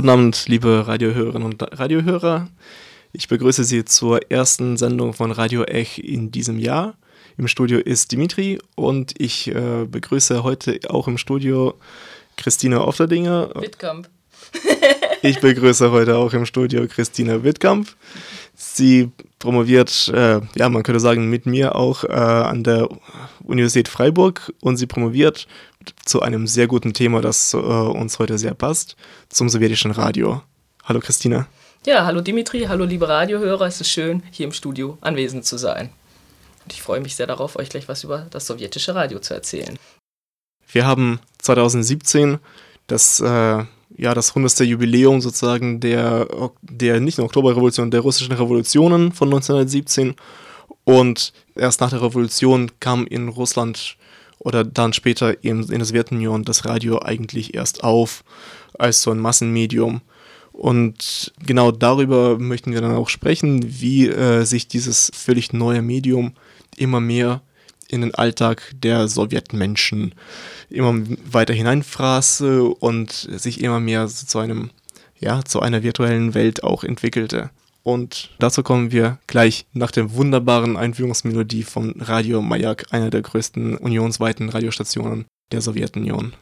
Guten Abend, liebe Radiohörerinnen und Radiohörer. Ich begrüße Sie zur ersten Sendung von Radio Ech in diesem Jahr. Im Studio ist Dimitri und ich äh, begrüße heute auch im Studio Christina Ofterdinger. Wittkamp. ich begrüße heute auch im Studio Christina Wittkamp. Sie promoviert, äh, ja, man könnte sagen, mit mir auch äh, an der Universität Freiburg und sie promoviert zu einem sehr guten Thema, das äh, uns heute sehr passt, zum sowjetischen Radio. Hallo Christina. Ja, hallo Dimitri, hallo liebe Radiohörer. Es ist schön, hier im Studio anwesend zu sein. Und ich freue mich sehr darauf, euch gleich was über das sowjetische Radio zu erzählen. Wir haben 2017 das, äh, ja, das 100. Jubiläum sozusagen der, der nicht nur Oktoberrevolution, der russischen Revolutionen von 1917. Und erst nach der Revolution kam in Russland oder dann später in, in der Sowjetunion das Radio eigentlich erst auf als so ein Massenmedium. Und genau darüber möchten wir dann auch sprechen, wie äh, sich dieses völlig neue Medium immer mehr in den Alltag der Sowjetmenschen immer weiter hineinfraße und sich immer mehr zu einem, ja, zu einer virtuellen Welt auch entwickelte. Und dazu kommen wir gleich nach der wunderbaren Einführungsmelodie von Radio Mayak, einer der größten unionsweiten Radiostationen der Sowjetunion.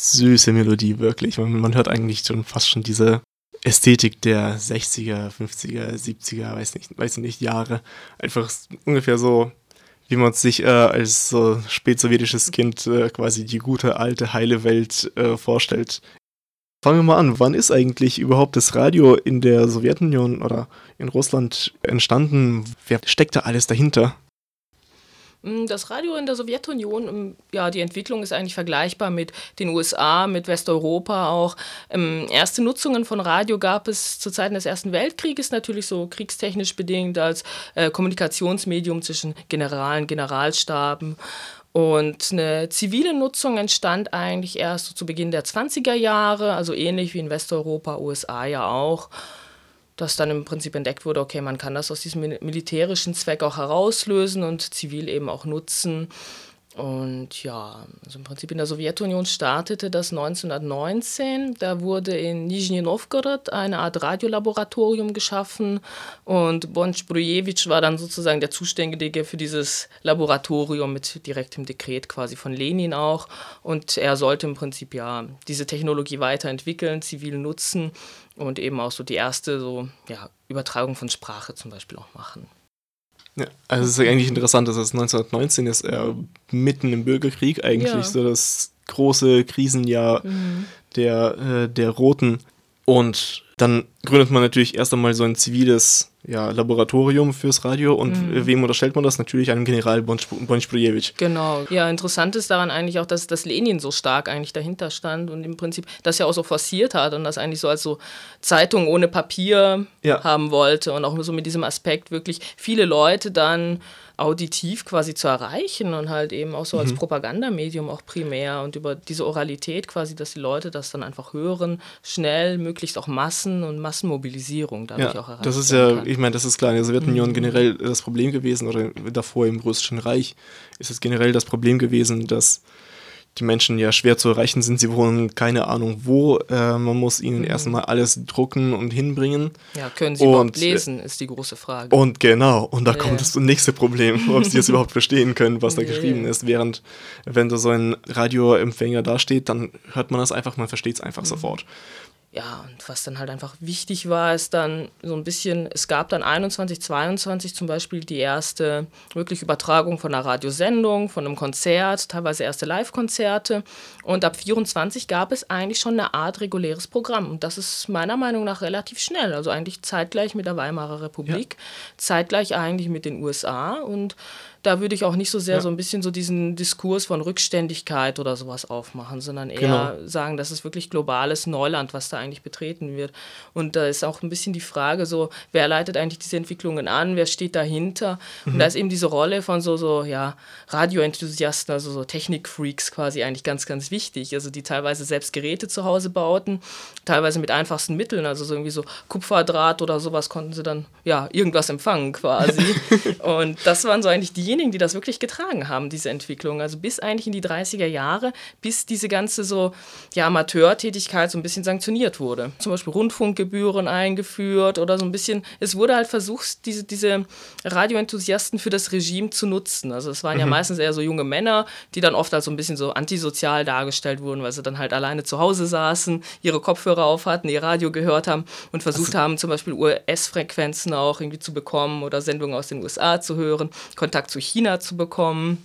Süße Melodie, wirklich. Man, man hört eigentlich schon fast schon diese Ästhetik der 60er, 50er, 70er, weiß nicht, weiß nicht, Jahre. Einfach ungefähr so, wie man sich äh, als so spätsowjetisches Kind äh, quasi die gute, alte, heile Welt äh, vorstellt. Fangen wir mal an, wann ist eigentlich überhaupt das Radio in der Sowjetunion oder in Russland entstanden? Wer steckt da alles dahinter? Mm, das Radio in der Sowjetunion, ähm, ja, die Entwicklung ist eigentlich vergleichbar mit den USA, mit Westeuropa auch. Ähm, erste Nutzungen von Radio gab es zu Zeiten des Ersten Weltkrieges, natürlich so kriegstechnisch bedingt als äh, Kommunikationsmedium zwischen Generalen, Generalstaben. Und eine zivile Nutzung entstand eigentlich erst so zu Beginn der 20er Jahre, also ähnlich wie in Westeuropa, USA ja auch dass dann im Prinzip entdeckt wurde, okay, man kann das aus diesem militärischen Zweck auch herauslösen und zivil eben auch nutzen. Und ja, also im Prinzip in der Sowjetunion startete das 1919. Da wurde in Nizhny Novgorod eine Art Radiolaboratorium geschaffen und Bonch Brujewitsch war dann sozusagen der Zuständige für dieses Laboratorium mit direktem Dekret quasi von Lenin auch. Und er sollte im Prinzip ja diese Technologie weiterentwickeln, zivil nutzen und eben auch so die erste so, ja, Übertragung von Sprache zum Beispiel auch machen. Ja, also es ist eigentlich interessant, dass es 1919 ist, äh, mitten im Bürgerkrieg eigentlich ja. so das große Krisenjahr mhm. der, äh, der Roten. Und dann gründet man natürlich erst einmal so ein ziviles ja, Laboratorium fürs Radio und mhm. wem unterstellt man das? Natürlich einem General Bonchbrujewitsch. Genau. Ja, interessant ist daran eigentlich auch, dass, dass Lenin so stark eigentlich dahinter stand und im Prinzip das ja auch so forciert hat und das eigentlich so als so Zeitung ohne Papier ja. haben wollte und auch so mit diesem Aspekt wirklich viele Leute dann auditiv quasi zu erreichen und halt eben auch so als mhm. Propagandamedium auch primär und über diese Oralität quasi, dass die Leute das dann einfach hören, schnell, möglichst auch Massen und Massenmobilisierung dadurch ja, auch erreichen. Das ist ja, kann. ich meine, das ist klar in der Sowjetunion mhm. generell das Problem gewesen oder davor im Russischen Reich ist es generell das Problem gewesen, dass die Menschen ja schwer zu erreichen sind. Sie wohnen keine Ahnung wo. Äh, man muss ihnen mhm. erstmal alles drucken und hinbringen. Ja, können sie und, überhaupt lesen, ist die große Frage. Und genau, und da ja. kommt das nächste Problem, ob sie das überhaupt verstehen können, was da geschrieben ist. Während, wenn da so ein Radioempfänger da steht, dann hört man das einfach, man versteht es einfach mhm. sofort. Ja, und was dann halt einfach wichtig war, ist dann so ein bisschen, es gab dann 21, 22 zum Beispiel die erste wirklich Übertragung von einer Radiosendung, von einem Konzert, teilweise erste Live-Konzerte. Und ab 24 gab es eigentlich schon eine Art reguläres Programm. Und das ist meiner Meinung nach relativ schnell. Also eigentlich zeitgleich mit der Weimarer Republik, ja. zeitgleich eigentlich mit den USA und da würde ich auch nicht so sehr ja. so ein bisschen so diesen Diskurs von Rückständigkeit oder sowas aufmachen, sondern eher genau. sagen, das ist wirklich globales Neuland, was da eigentlich betreten wird. Und da ist auch ein bisschen die Frage so, wer leitet eigentlich diese Entwicklungen an, wer steht dahinter? Mhm. Und da ist eben diese Rolle von so, so, ja, Radioenthusiasten, also so Technikfreaks quasi eigentlich ganz, ganz wichtig. Also die teilweise selbst Geräte zu Hause bauten, teilweise mit einfachsten Mitteln, also so irgendwie so Kupferdraht oder sowas konnten sie dann, ja, irgendwas empfangen quasi. Und das waren so eigentlich die diejenigen, die das wirklich getragen haben, diese Entwicklung. Also bis eigentlich in die 30er Jahre, bis diese ganze so ja, Amateurtätigkeit so ein bisschen sanktioniert wurde. Zum Beispiel Rundfunkgebühren eingeführt oder so ein bisschen, es wurde halt versucht, diese, diese Radioenthusiasten für das Regime zu nutzen. Also es waren mhm. ja meistens eher so junge Männer, die dann oft als so ein bisschen so antisozial dargestellt wurden, weil sie dann halt alleine zu Hause saßen, ihre Kopfhörer auf hatten, ihr Radio gehört haben und versucht also, haben, zum Beispiel US-Frequenzen auch irgendwie zu bekommen oder Sendungen aus den USA zu hören, Kontakt zu China zu bekommen.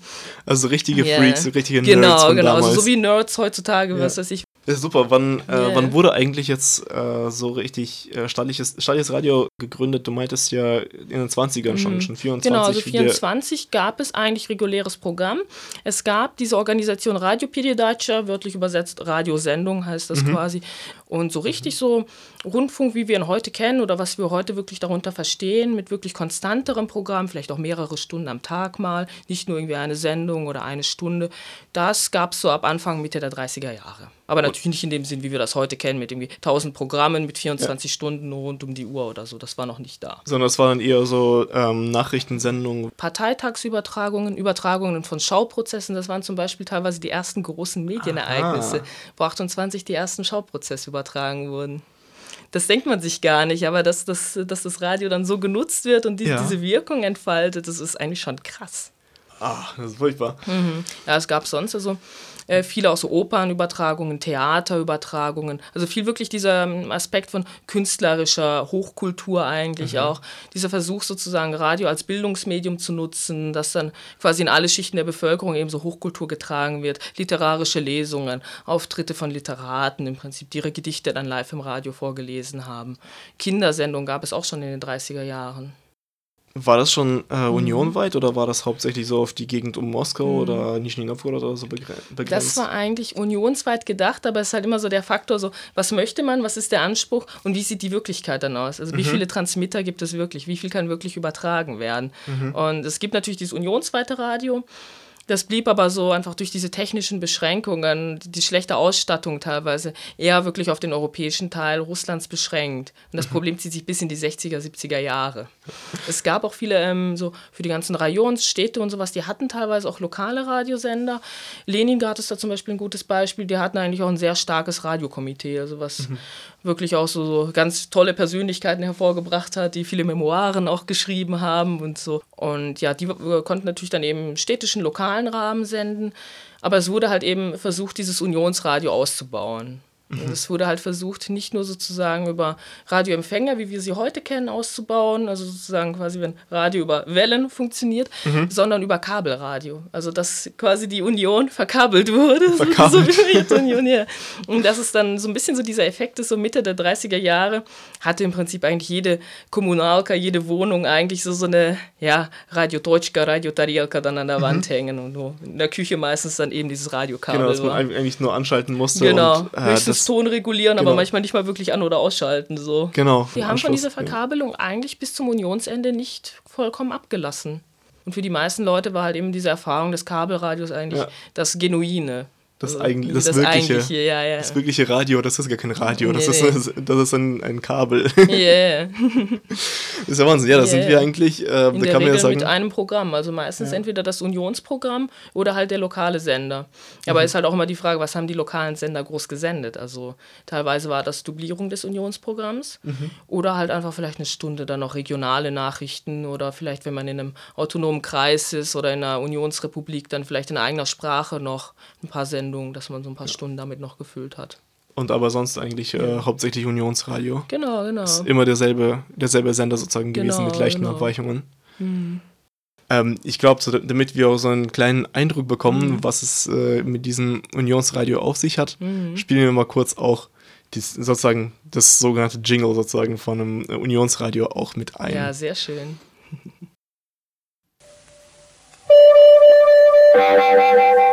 Also richtige yeah. Freaks, richtige genau, Nerds. Genau, genau. Also so wie Nerds heutzutage, ja. was weiß ich. Ist super. Wann, äh, yeah. wann wurde eigentlich jetzt äh, so richtig äh, staatliches, Radio gegründet? Du meintest ja in den 20ern schon, mhm. schon 24. Genau, also 24 gab es eigentlich reguläres Programm. Es gab diese Organisation Radio Pedidatscha, wörtlich übersetzt Radiosendung heißt das mhm. quasi. Und so richtig mhm. so Rundfunk, wie wir ihn heute kennen oder was wir heute wirklich darunter verstehen, mit wirklich konstanterem Programm, vielleicht auch mehrere Stunden am Tag mal, nicht nur irgendwie eine Sendung oder eine Stunde, das gab es so ab Anfang, Mitte der 30er Jahre. Aber natürlich nicht in dem Sinn, wie wir das heute kennen, mit irgendwie 1000 Programmen mit 24 ja. Stunden rund um die Uhr oder so. Das war noch nicht da. Sondern es waren eher so ähm, Nachrichtensendungen. Parteitagsübertragungen, Übertragungen von Schauprozessen. Das waren zum Beispiel teilweise die ersten großen Medienereignisse, Aha. wo 28 die ersten Schauprozesse übertragen wurden. Das denkt man sich gar nicht, aber dass, dass, dass das Radio dann so genutzt wird und die, ja. diese Wirkung entfaltet, das ist eigentlich schon krass. Ah, das ist furchtbar. Mhm. Ja, es gab sonst also äh, viele auch so Opernübertragungen, Theaterübertragungen. Also viel wirklich dieser ähm, Aspekt von künstlerischer Hochkultur eigentlich mhm. auch. Dieser Versuch sozusagen Radio als Bildungsmedium zu nutzen, dass dann quasi in alle Schichten der Bevölkerung eben so Hochkultur getragen wird. Literarische Lesungen, Auftritte von Literaten im Prinzip, die ihre Gedichte dann live im Radio vorgelesen haben. Kindersendungen gab es auch schon in den 30er Jahren. War das schon äh, mhm. unionweit oder war das hauptsächlich so auf die Gegend um Moskau mhm. oder Nizhny Novgorod oder so begrenzt? Das war eigentlich unionsweit gedacht, aber es ist halt immer so der Faktor, so was möchte man, was ist der Anspruch und wie sieht die Wirklichkeit dann aus? Also wie mhm. viele Transmitter gibt es wirklich? Wie viel kann wirklich übertragen werden? Mhm. Und es gibt natürlich dieses unionsweite Radio. Das blieb aber so einfach durch diese technischen Beschränkungen, die schlechte Ausstattung teilweise, eher wirklich auf den europäischen Teil Russlands beschränkt. Und das mhm. Problem zieht sich bis in die 60er, 70er Jahre. Es gab auch viele, ähm, so für die ganzen Rajons, Städte und sowas, die hatten teilweise auch lokale Radiosender. Leningrad ist da zum Beispiel ein gutes Beispiel. Die hatten eigentlich auch ein sehr starkes Radiokomitee, also was mhm. Wirklich auch so, so ganz tolle Persönlichkeiten hervorgebracht hat, die viele Memoiren auch geschrieben haben und so. Und ja, die konnten natürlich dann eben städtischen, lokalen Rahmen senden. Aber es wurde halt eben versucht, dieses Unionsradio auszubauen. Mhm. Es wurde halt versucht, nicht nur sozusagen über Radioempfänger, wie wir sie heute kennen, auszubauen, also sozusagen quasi, wenn Radio über Wellen funktioniert, mhm. sondern über Kabelradio. Also dass quasi die Union verkabelt wurde. Verkabelt. So, so Union, ja. Und das ist dann so ein bisschen so dieser Effekt ist, so Mitte der 30er Jahre hatte im Prinzip eigentlich jede Kommunalka, jede Wohnung eigentlich so, so eine, ja, Radio Deutschka, Radio Tarielka dann an der mhm. Wand hängen und nur in der Küche meistens dann eben dieses Radiokabel. Genau, dass man eigentlich nur anschalten musste. Genau, und, äh, das Ton regulieren, genau. aber manchmal nicht mal wirklich an- oder ausschalten. So. Genau. Wir haben von dieser Verkabelung ja. eigentlich bis zum Unionsende nicht vollkommen abgelassen. Und für die meisten Leute war halt eben diese Erfahrung des Kabelradios eigentlich ja. das Genuine. Das, also, eigentlich, das, das, wirkliche, eigentliche, ja, ja. das wirkliche Radio, das ist gar kein Radio, das, nee, ist, nee. das ist ein, ein Kabel. Yeah. das ist ja Wahnsinn, ja, da yeah. sind wir eigentlich, äh, In da kann man ja sagen. mit einem Programm, also meistens ja. entweder das Unionsprogramm oder halt der lokale Sender. Aber mhm. ist halt auch immer die Frage, was haben die lokalen Sender groß gesendet? Also teilweise war das Dublierung des Unionsprogramms mhm. oder halt einfach vielleicht eine Stunde dann noch regionale Nachrichten oder vielleicht, wenn man in einem autonomen Kreis ist oder in einer Unionsrepublik, dann vielleicht in eigener Sprache noch ein paar Sendungen Sendung, dass man so ein paar ja. Stunden damit noch gefüllt hat. und aber sonst eigentlich äh, hauptsächlich Unionsradio. Genau, genau. Ist immer derselbe, derselbe Sender sozusagen Genau, gewesen mit leichten genau. Abweichungen. Mhm. Ähm, ich glaube, so, damit wir auch so einen kleinen Eindruck bekommen, Mhm. was es äh, mit diesem Unionsradio auf sich hat, Mhm. spielen wir mal kurz auch dies, sozusagen das sogenannte Jingle sozusagen von einem äh, Unionsradio auch mit ein. Ja, sehr schön.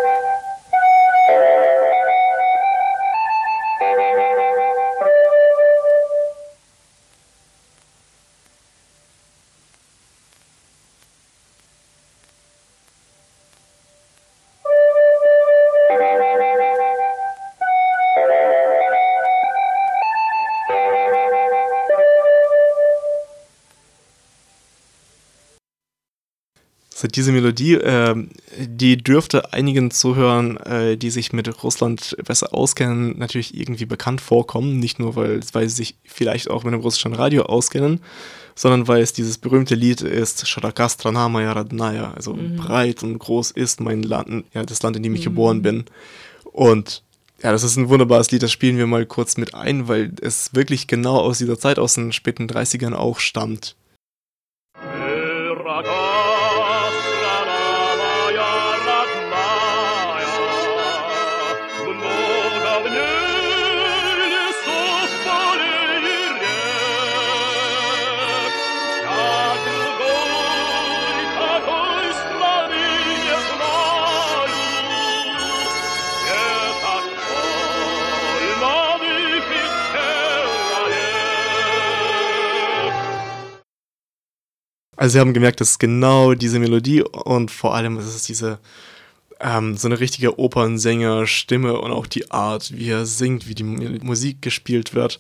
diese Melodie, äh, die dürfte einigen Zuhörern, äh, die sich mit Russland besser auskennen, natürlich irgendwie bekannt vorkommen. Nicht nur, weil, weil sie sich vielleicht auch mit dem russischen Radio auskennen, sondern weil es dieses berühmte Lied ist, Sharaka strana radnaya, also mhm. breit und groß ist mein Land, ja, das Land, in dem ich mhm. geboren bin. Und ja, das ist ein wunderbares Lied, das spielen wir mal kurz mit ein, weil es wirklich genau aus dieser Zeit, aus den späten 30ern auch stammt. Raga. Also sie haben gemerkt, das ist genau diese Melodie und vor allem ist es diese ähm, so eine richtige Opernsänger-Stimme und auch die Art, wie er singt, wie die Mu- Musik gespielt wird.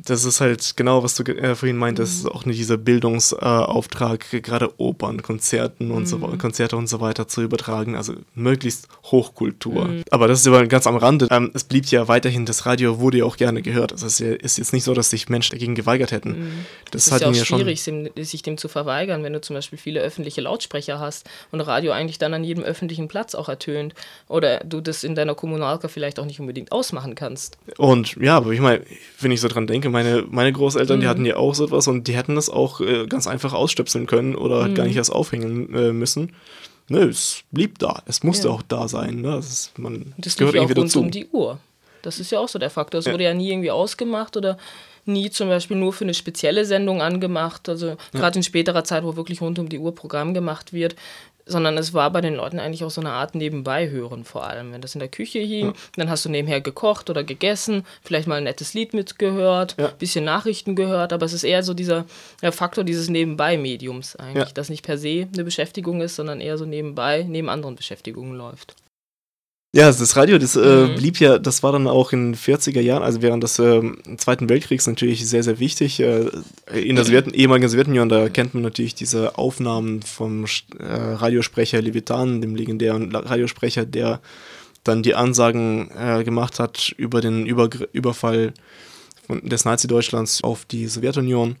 Das ist halt genau, was du äh, vorhin meintest, auch nicht dieser Bildungsauftrag, äh, gerade Opern, Konzerten und so, Konzerte und so weiter zu übertragen, also möglichst Hochkultur. Aber das ist aber ganz am Rande. Ähm, es blieb ja weiterhin, das Radio wurde ja auch gerne gehört. Also es ist jetzt nicht so, dass sich Menschen dagegen geweigert hätten. Das, Es ist ja auch schon. schwierig, dem- sich dem zu verweigern, wenn du zum Beispiel viele öffentliche Lautsprecher hast und Radio eigentlich dann an jedem öffentlichen Platz auch ertönt oder du das in deiner Kommunalka vielleicht auch nicht unbedingt ausmachen kannst. Und ja, aber ich meine, wenn ich so dran denke, meine, meine Großeltern, die Mhm. hatten ja auch so etwas und die hätten das auch äh, ganz einfach ausstöpseln können oder halt gar Mhm. nicht erst aufhängen äh, müssen. Nö, es blieb da. Es musste Ja. auch da sein. Ne? Das, ist, man, das gehört ja irgendwie rund dazu. um die Uhr. Das ist ja auch so der Faktor. Es Ja. wurde ja nie irgendwie ausgemacht oder nie zum Beispiel nur für eine spezielle Sendung angemacht. Also gerade in späterer Zeit, wo wirklich rund um die Uhr Programm gemacht wird. Sondern es war bei den Leuten eigentlich auch so eine Art Nebenbeihören vor allem. Wenn das in der Küche hing, dann hast du nebenher gekocht oder gegessen, vielleicht mal ein nettes Lied mitgehört, Ja. bisschen Nachrichten gehört, aber es ist eher so dieser Faktor dieses Nebenbei-Mediums eigentlich, Ja. das nicht per se eine Beschäftigung ist, sondern eher so nebenbei, neben anderen Beschäftigungen läuft. Ja, das Radio, das äh, Mhm. blieb ja, das war dann auch in den 40er Jahren, also während des ähm, Zweiten Weltkriegs natürlich sehr, sehr wichtig. Äh, in der Sowjet ehemaligen Sowjetunion, da kennt man natürlich diese Aufnahmen vom äh, Radiosprecher Levitan, dem legendären Radiosprecher, der dann die Ansagen äh, gemacht hat über den Übergr Überfall des Nazi-Deutschlands auf die Sowjetunion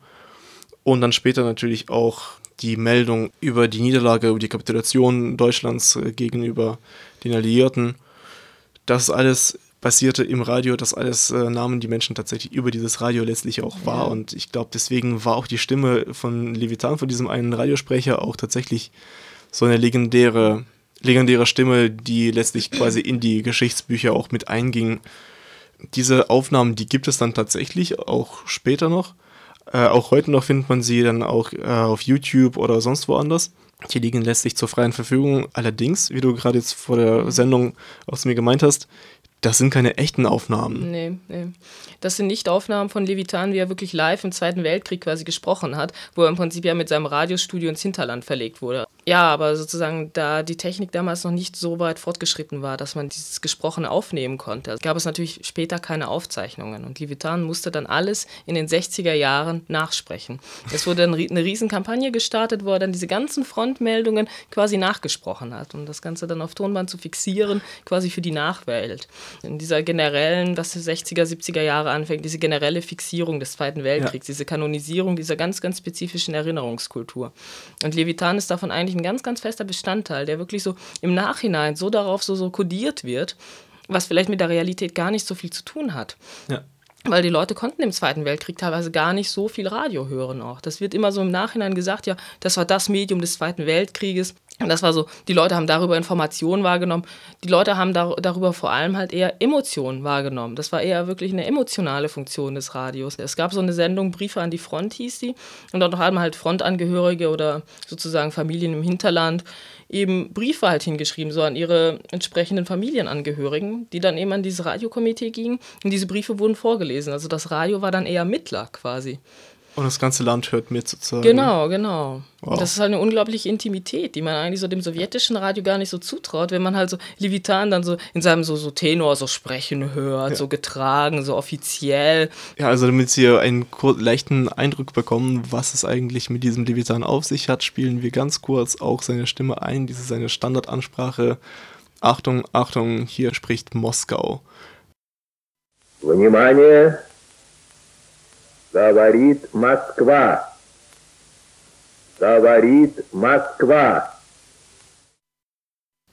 und dann später natürlich auch die Meldung über die Niederlage, über die Kapitulation Deutschlands äh, gegenüber den Alliierten. Das alles passierte im Radio, das alles äh, nahmen die Menschen tatsächlich über dieses Radio letztlich auch wahr. Und ich glaube, deswegen war auch die Stimme von Levitan, von diesem einen Radiosprecher, auch tatsächlich so eine legendäre, legendäre Stimme, die letztlich quasi in die Geschichtsbücher auch mit einging. Diese Aufnahmen, die gibt es dann tatsächlich auch später noch. Äh, auch heute noch findet man sie dann auch äh, auf YouTube oder sonst woanders. Die liegen letztlich zur freien Verfügung. Allerdings, wie du gerade jetzt vor der Sendung zu mir gemeint hast, das sind keine echten Aufnahmen. Nee, nee. Das sind nicht Aufnahmen von Levitan, wie er wirklich live im Zweiten Weltkrieg quasi gesprochen hat, wo er im Prinzip ja mit seinem Radiostudio ins Hinterland verlegt wurde. Ja, aber sozusagen, da die Technik damals noch nicht so weit fortgeschritten war, dass man dieses Gesprochene aufnehmen konnte, gab es natürlich später keine Aufzeichnungen. Und Levitan musste dann alles in den 60er Jahren nachsprechen. Es wurde dann eine Riesenkampagne gestartet, wo er dann diese ganzen Frontmeldungen quasi nachgesprochen hat, um das Ganze dann auf Tonband zu fixieren, quasi für die Nachwelt. In dieser generellen, was die 60er, 70er Jahre anfängt, diese generelle Fixierung des Zweiten Weltkriegs, diese Kanonisierung dieser ganz, ganz spezifischen Erinnerungskultur. Und Levitan ist davon eigentlich ein ganz, ganz fester Bestandteil, der wirklich so im Nachhinein so darauf so, so kodiert wird, was vielleicht mit der Realität gar nicht so viel zu tun hat. Ja. Weil die Leute konnten im Zweiten Weltkrieg teilweise gar nicht so viel Radio hören auch. Das wird immer so im Nachhinein gesagt, ja, das war das Medium des Zweiten Weltkrieges. Und das war so, die Leute haben darüber Informationen wahrgenommen. Die Leute haben dar darüber vor allem halt eher Emotionen wahrgenommen. Das war eher wirklich eine emotionale Funktion des Radios. Es gab so eine Sendung, Briefe an die Front hieß die. Und dort haben halt Frontangehörige oder sozusagen Familien im Hinterland eben Briefe halt hingeschrieben, so an ihre entsprechenden Familienangehörigen, die dann eben an dieses Radiokomitee gingen. Und diese Briefe wurden vorgelesen. Also das Radio war dann eher Mittler quasi. Und das ganze Land hört mit sozusagen. Genau, genau. Wow. Das ist halt eine unglaubliche Intimität, die man eigentlich so dem sowjetischen Radio gar nicht so zutraut, wenn man halt so Levitan dann so in seinem so, so Tenor so sprechen hört, so getragen, so offiziell. Ja, also damit Sie einen kur- leichten Eindruck bekommen, was es eigentlich mit diesem Levitan auf sich hat, spielen wir ganz kurz auch seine Stimme ein. Diese ist seine Standardansprache. Achtung, Achtung, hier spricht Moskau. Внимание! Говорит Москва. Говорит Москва.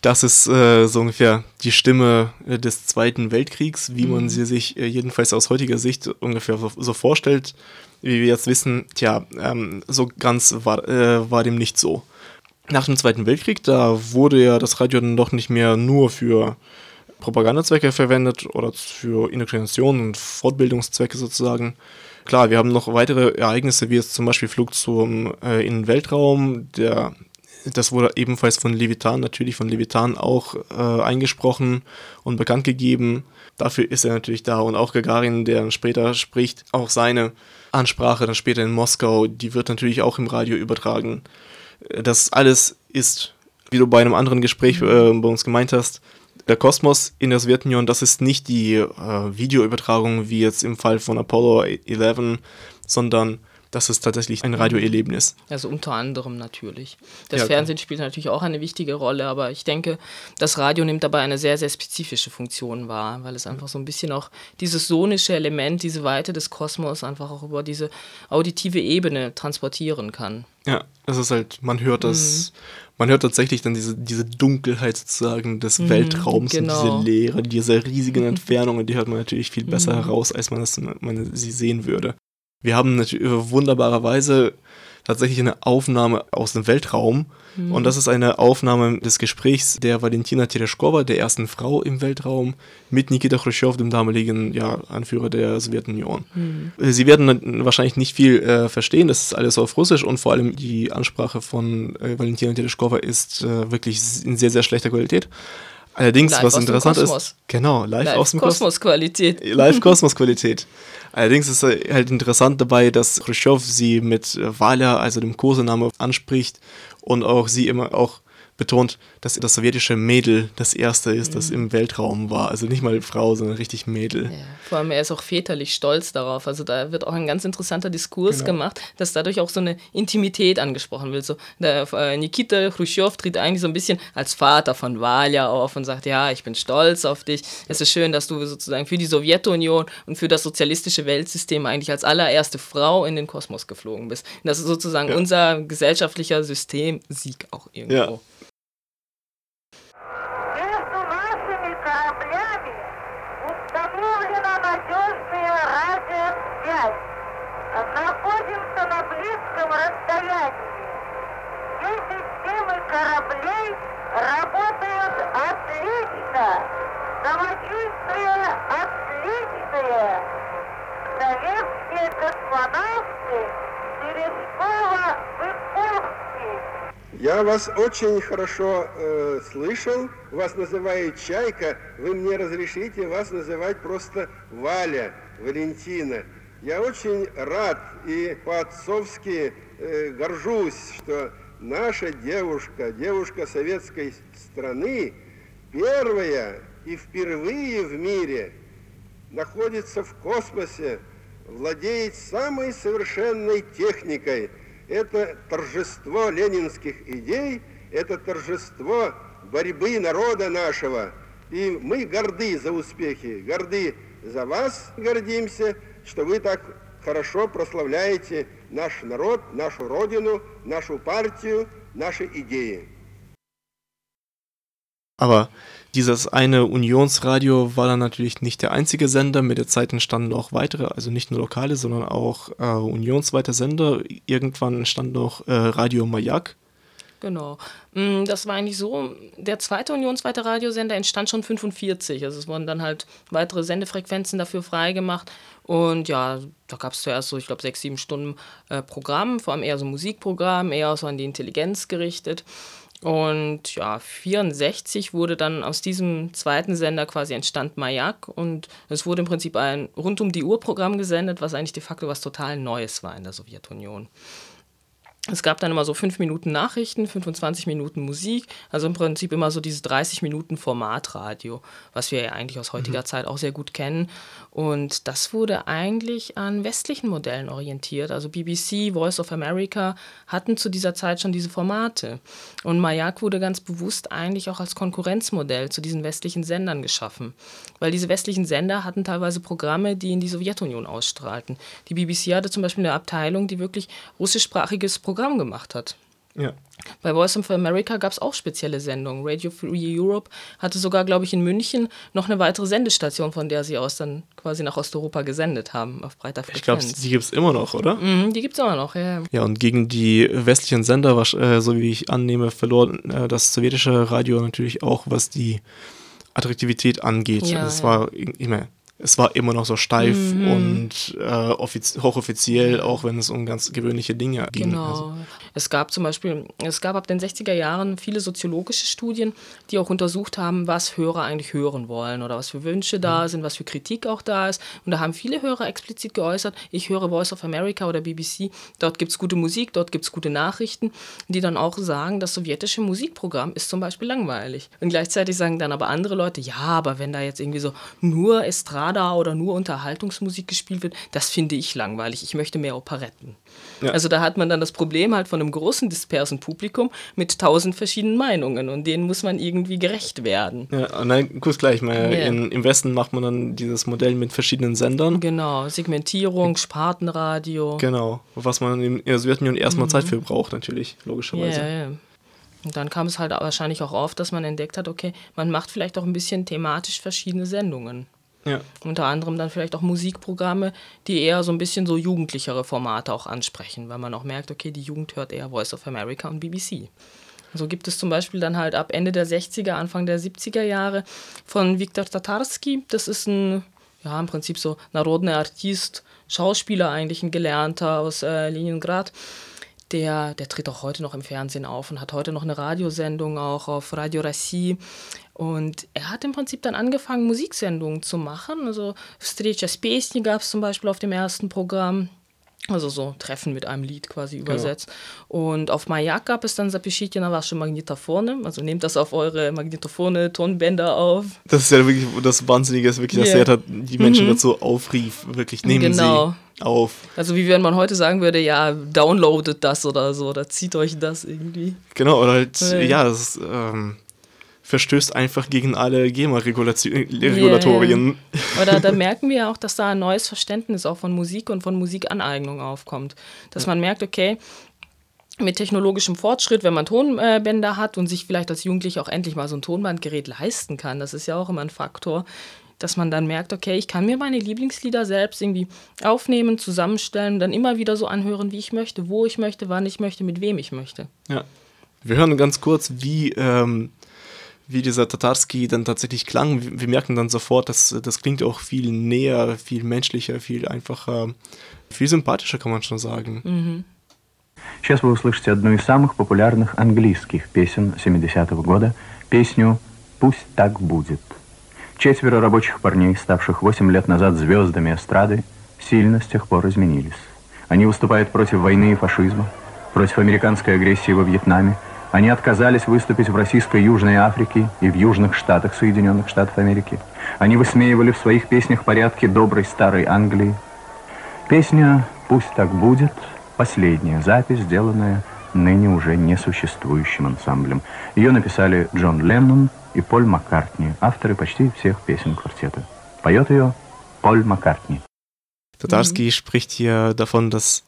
Das ist äh, so ungefähr die Stimme äh, des Zweiten Weltkriegs, wie Mhm. man sie sich äh, jedenfalls aus heutiger Sicht ungefähr so, so vorstellt. Wie wir jetzt wissen, tja, ähm, so ganz war, äh, war dem nicht so. Nach dem Zweiten Weltkrieg, da wurde ja das Radio dann doch nicht mehr nur für Propagandazwecke verwendet oder für Indoktrination und Fortbildungszwecke sozusagen. Klar, wir haben noch weitere Ereignisse, wie jetzt zum Beispiel Flug zum, äh, in den Weltraum, der das wurde ebenfalls von Levitan, natürlich von Levitan auch äh, eingesprochen und bekannt gegeben. Dafür ist er natürlich da und auch Gagarin, der später spricht, auch seine Ansprache dann später in Moskau, die wird natürlich auch im Radio übertragen. Das alles ist, wie du bei einem anderen Gespräch äh, bei uns gemeint hast, der Kosmos in der Sowjetunion, das ist nicht die äh, Videoübertragung wie jetzt im Fall von Apollo 11, sondern das ist tatsächlich ein Radioerlebnis. Also unter anderem natürlich. Das Ja, Fernsehen spielt natürlich auch eine wichtige Rolle, aber ich denke, das Radio nimmt dabei eine sehr, sehr spezifische Funktion wahr, weil es einfach so ein bisschen auch dieses sonische Element, diese Weite des Kosmos einfach auch über diese auditive Ebene transportieren kann. Ja, das ist halt, man hört das, man hört tatsächlich dann diese, diese Dunkelheit sozusagen des Weltraums genau. und diese Leere, diese riesigen Entfernungen, die hört man natürlich viel besser heraus, als man, das, man sie sehen würde. Wir haben natürlich wunderbarerweise tatsächlich eine Aufnahme aus dem Weltraum und das ist eine Aufnahme des Gesprächs der Valentina Tereshkova, der ersten Frau im Weltraum, mit Nikita Khrushchev, dem damaligen ja, Anführer der Sowjetunion. Sie werden wahrscheinlich nicht viel äh, verstehen, das ist alles auf Russisch und vor allem die Ansprache von äh, Valentina Tereshkova ist äh, wirklich in sehr, sehr schlechter Qualität. Allerdings, Live was interessant Kosmos. ist, genau, live, aus dem Kosmos. Kosmosqualität. Live-Kosmos-Qualität. Allerdings ist halt interessant dabei, dass Khrushchev sie mit Valia, also dem Kosename, anspricht und auch sie immer auch betont, dass das sowjetische Mädel das erste ist, das im Weltraum war. Also nicht mal Frau, sondern richtig Mädel. Ja, vor allem, er ist auch väterlich stolz darauf. Also da wird auch ein ganz interessanter Diskurs Genau. gemacht, dass dadurch auch so eine Intimität angesprochen wird. So, der, äh, Nikita Khrushchev tritt eigentlich so ein bisschen als Vater von Valia auf und sagt, ja, ich bin stolz auf dich. Es ist schön, dass du sozusagen für die Sowjetunion und für das sozialistische Weltsystem eigentlich als allererste Frau in den Kosmos geflogen bist. Und das ist sozusagen Ja. unser gesellschaftlicher Systemsieg auch irgendwo. Ja. Я вас очень хорошо э, слышал. Вас называют Чайка. Вы мне разрешите вас называть просто Валя, Валентина. Я очень рад и по-отцовски э, горжусь, что наша девушка, девушка советской страны, первая и впервые в мире находится в космосе, владеет самой совершенной техникой. Это торжество ленинских идей, это торжество борьбы народа нашего. И мы горды за успехи, горды за вас, гордимся, что вы так хорошо прославляете наш народ, нашу родину, нашу партию, наши идеи. Aber dieses eine Unionsradio war dann natürlich nicht der einzige Sender. Mit der Zeit entstanden auch weitere, also nicht nur lokale, sondern auch äh, unionsweite Sender. Irgendwann entstand noch äh, Radio Mayak. Genau. Mm, Das war eigentlich so, der zweite unionsweite Radiosender entstand schon 45. Also es wurden dann halt weitere Sendefrequenzen dafür freigemacht. Und ja, da gab es zuerst so, ich glaube, sechs, sieben Stunden äh, Programm, vor allem eher so Musikprogramm, eher so an die Intelligenz gerichtet. Und ja, 64 wurde dann aus diesem zweiten Sender quasi entstand Mayak und es wurde im Prinzip ein rund um die Uhr Programm gesendet, was eigentlich de facto was total Neues war in der Sowjetunion. Es gab dann immer so 5 Minuten Nachrichten, 25 Minuten Musik, also im Prinzip immer so dieses 30 Minuten Formatradio, was wir ja eigentlich aus heutiger Zeit auch sehr gut kennen. Und das wurde eigentlich an westlichen Modellen orientiert. Also BBC, Voice of America hatten zu dieser Zeit schon diese Formate. Und Mayak wurde ganz bewusst eigentlich auch als Konkurrenzmodell zu diesen westlichen Sendern geschaffen. Weil diese westlichen Sender hatten teilweise Programme, die in die Sowjetunion ausstrahlten. Die BBC hatte zum Beispiel eine Abteilung, die wirklich russischsprachiges Programm gemacht hat. Ja. Bei Voice of America gab es auch spezielle Sendungen. Radio Free Europe hatte sogar, glaube ich, in München noch eine weitere Sendestation, von der sie aus dann quasi nach Osteuropa gesendet haben, auf breiter Ich glaube, Frequenz. die gibt es immer noch, oder? Mhm, die gibt es immer noch, ja. Ja, und gegen die westlichen Sender, wasch- äh, so wie ich annehme, verlor äh, das sowjetische Radio natürlich auch, was die Attraktivität angeht. Ja, es ja. war immer, es war immer noch so steif Mhm. und äh, offiz hochoffiziell, auch wenn es um ganz gewöhnliche Dinge ging. Genau. Also, es gab zum Beispiel, es gab ab den 60er Jahren viele soziologische Studien, die auch untersucht haben, was Hörer eigentlich hören wollen oder was für Wünsche da sind, was für Kritik auch da ist. Und da haben viele Hörer explizit geäußert, ich höre Voice of America oder BBC, dort gibt es gute Musik, dort gibt es gute Nachrichten, die dann auch sagen, das sowjetische Musikprogramm ist zum Beispiel langweilig. Und gleichzeitig sagen dann aber andere Leute, ja, aber wenn da jetzt irgendwie so nur Estrada oder nur Unterhaltungsmusik gespielt wird, das finde ich langweilig. Ich möchte mehr Operetten. Ja. Also da hat man dann das Problem halt von einem großen dispersen Publikum mit tausend verschiedenen Meinungen und denen muss man irgendwie gerecht werden. ja, nein, kurz gleich. Mal, Ja. in, Im Westen macht man dann dieses Modell mit verschiedenen Sendern. Genau, Segmentierung, Spartenradio. Genau. Was man in, der Sowjetunion erstmal Zeit für braucht, natürlich, Ja, logischerweise. ja. Und dann kam es halt wahrscheinlich auch auf, dass man entdeckt hat, okay, man macht vielleicht auch ein bisschen thematisch verschiedene Sendungen. Ja. Unter anderem dann vielleicht auch Musikprogramme, die eher so ein bisschen so jugendlichere Formate auch ansprechen, weil man auch merkt, okay, die Jugend hört eher Voice of America und BBC. So gibt es zum Beispiel dann halt ab Ende der 60er, Anfang der 70er Jahre von Viktor Tatarski. Das ist ein, ja, im Prinzip so narodner Artist, Schauspieler eigentlich, ein Gelernter aus äh, Leningrad Der, der tritt auch heute noch im Fernsehen auf und hat heute noch eine Radiosendung auch auf Radio Rassi. Und er hat im Prinzip dann angefangen, Musiksendungen zu machen. Also Встреча с песней gab es zum Beispiel auf dem ersten Programm. Also so Treffen mit einem Lied quasi genau. übersetzt. Genau. Und auf Majak gab es dann Zapischitie na wasche Magnetophone. Also nehmt das auf eure Magnetophone, Tonbänder auf. Das ist ja wirklich das Wahnsinnige, ist wirklich, yeah. dass er halt die Menschen mhm. dazu aufrief, wirklich nehmen genau. sie auf. Also wie wenn man heute sagen würde, ja, downloadet das oder so, oder zieht euch das irgendwie. Genau, oder halt, ja, ja das ist, ähm, verstößt einfach gegen alle GEMA-Regulatorien. Oder da merken wir auch, dass da ein neues Verständnis auch von Musik und von Musikaneignung aufkommt. Dass man merkt, okay, mit technologischem Fortschritt, wenn man Tonbänder hat und sich vielleicht als Jugendlicher auch endlich mal so ein Tonbandgerät leisten kann, das ist ja auch immer ein Faktor, dass man dann merkt, okay, ich kann mir meine Lieblingslieder selbst irgendwie aufnehmen, zusammenstellen, dann immer wieder so anhören, wie ich möchte, wo ich möchte, wann ich möchte, mit wem ich möchte. Ja. Wir hören ganz kurz, wie, ähm, wie dieser Tatarski dann tatsächlich klang. Wir, merken dann sofort, dass das klingt auch viel näher, viel menschlicher, viel einfacher, viel sympathischer, kann man schon sagen. Сейчас вы услышите одну из самых популярных английских песен 70-го года, песню «Пусть так будет». Четверо рабочих парней, ставших 8 лет назад звездами эстрады, сильно с тех пор изменились. Они выступают против войны и фашизма, против американской агрессии во Вьетнаме. Они отказались выступить в российской Южной Африке и в Южных Штатах Соединенных Штатов Америки. Они высмеивали в своих песнях порядки доброй старой Англии, Песня «Пусть так будет» — последняя запись, сделанная ныне уже несуществующим ансамблем. Ее написали Джон Леннон и Поль Маккартни, авторы почти всех песен квартета. Поет ее Поль Маккартни. Tatarski spricht hier davon, dass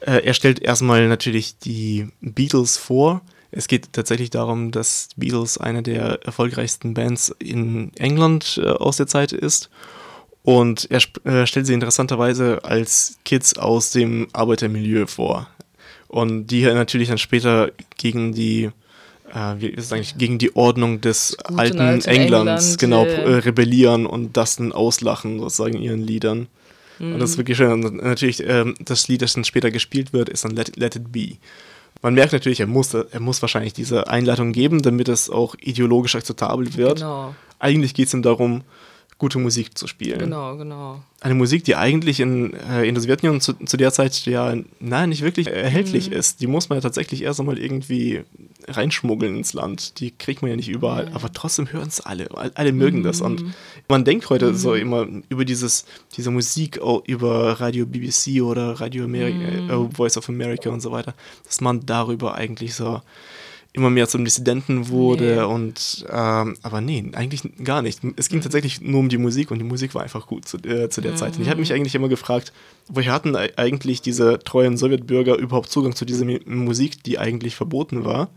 äh, er stellt erstmal natürlich die Beatles vor, Es geht tatsächlich darum, dass Beatles eine der erfolgreichsten Bands in England äh, aus der Zeit ist. Und er äh, stellt sie interessanterweise als Kids aus dem Arbeitermilieu vor. Und die natürlich dann später gegen die äh, wie ist es eigentlich, gegen die Ordnung des alten Englands England, genau äh, rebellieren und das dann auslachen, sozusagen in ihren Liedern. Mhm. Und das ist mhm. wirklich schön. Und natürlich, ähm, das Lied, das dann später gespielt wird, ist dann Let, Let It Be. Man merkt natürlich, er muss, er muss wahrscheinlich diese Einleitung geben, damit es auch ideologisch akzeptabel wird. Genau. Eigentlich geht es ihm darum, gute Musik zu spielen. Genau, genau. Eine Musik, die eigentlich in, äh, in der Sowjetunion zu, zu, der Zeit ja, nein, nicht wirklich erhältlich mhm. ist. Die muss man ja tatsächlich erst einmal irgendwie reinschmuggeln ins Land. Die kriegt man ja nicht überall. Mhm. Aber trotzdem hören es alle. Alle mögen mhm. das. Und man denkt heute so mhm. immer über dieses, diese Musik über Radio BBC oder Radio America, mhm. äh, Voice of America und so weiter, dass man darüber eigentlich so immer mehr zum Dissidenten wurde nee. und ähm, aber nee, eigentlich gar nicht. Es ging mhm. tatsächlich nur um die Musik und die Musik war einfach gut zu, äh, zu der mhm. Zeit. Und ich habe mich eigentlich immer gefragt, woher hatten eigentlich diese treuen Sowjetbürger überhaupt Zugang zu dieser Musik, die eigentlich verboten war?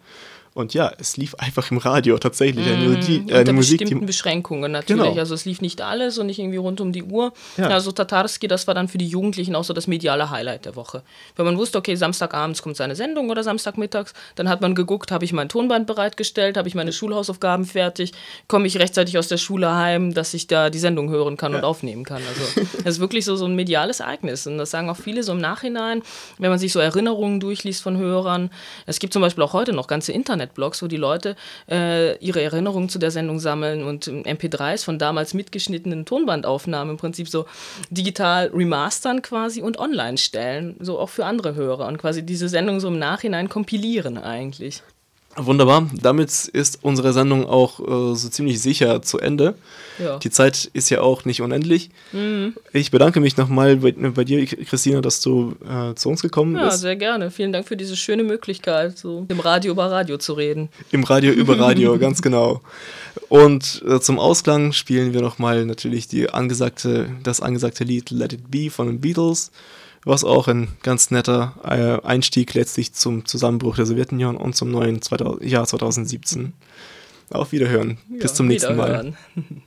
Und ja, es lief einfach im Radio tatsächlich eine, Melodie, äh, eine Musik. bestimmten die, Beschränkungen natürlich. Genau. Also es lief nicht alles und nicht irgendwie rund um die Uhr. Ja. Also Tatarski, das war dann für die Jugendlichen auch so das mediale Highlight der Woche. Wenn man wusste, okay, Samstagabends kommt seine Sendung oder Samstagmittags, dann hat man geguckt, habe ich mein Tonband bereitgestellt, habe ich meine Schulhausaufgaben fertig, komme ich rechtzeitig aus der Schule heim, dass ich da die Sendung hören kann ja. und aufnehmen kann. Also es ist wirklich so, so ein mediales Ereignis. Und das sagen auch viele so im Nachhinein, wenn man sich so Erinnerungen durchliest von Hörern. Es gibt zum Beispiel auch heute noch ganze Internet Internetblogs, wo die Leute äh, ihre Erinnerungen zu der Sendung sammeln und MP3s von damals mitgeschnittenen Tonbandaufnahmen im Prinzip so digital remastern quasi und online stellen, so auch für andere Hörer und quasi diese Sendung so im Nachhinein kompilieren eigentlich. Wunderbar. Damit ist unsere Sendung auch äh, so ziemlich sicher zu Ende. Ja. Die Zeit ist ja auch nicht unendlich. Mhm. Ich bedanke mich nochmal bei, bei, dir, Christina, dass du äh, zu uns gekommen ja, bist. Ja, sehr gerne. Vielen Dank für diese schöne Möglichkeit, so im Radio über Radio zu reden. Im Radio über Radio, ganz genau. Und äh, zum Ausklang spielen wir nochmal natürlich die angesagte, das angesagte Lied Let It Be von den Beatles was auch ein ganz netter äh, Einstieg letztlich zum Zusammenbruch der Sowjetunion und zum neuen 2000, Jahr 2017. Auf Wiederhören. Ja, Bis zum nächsten Mal.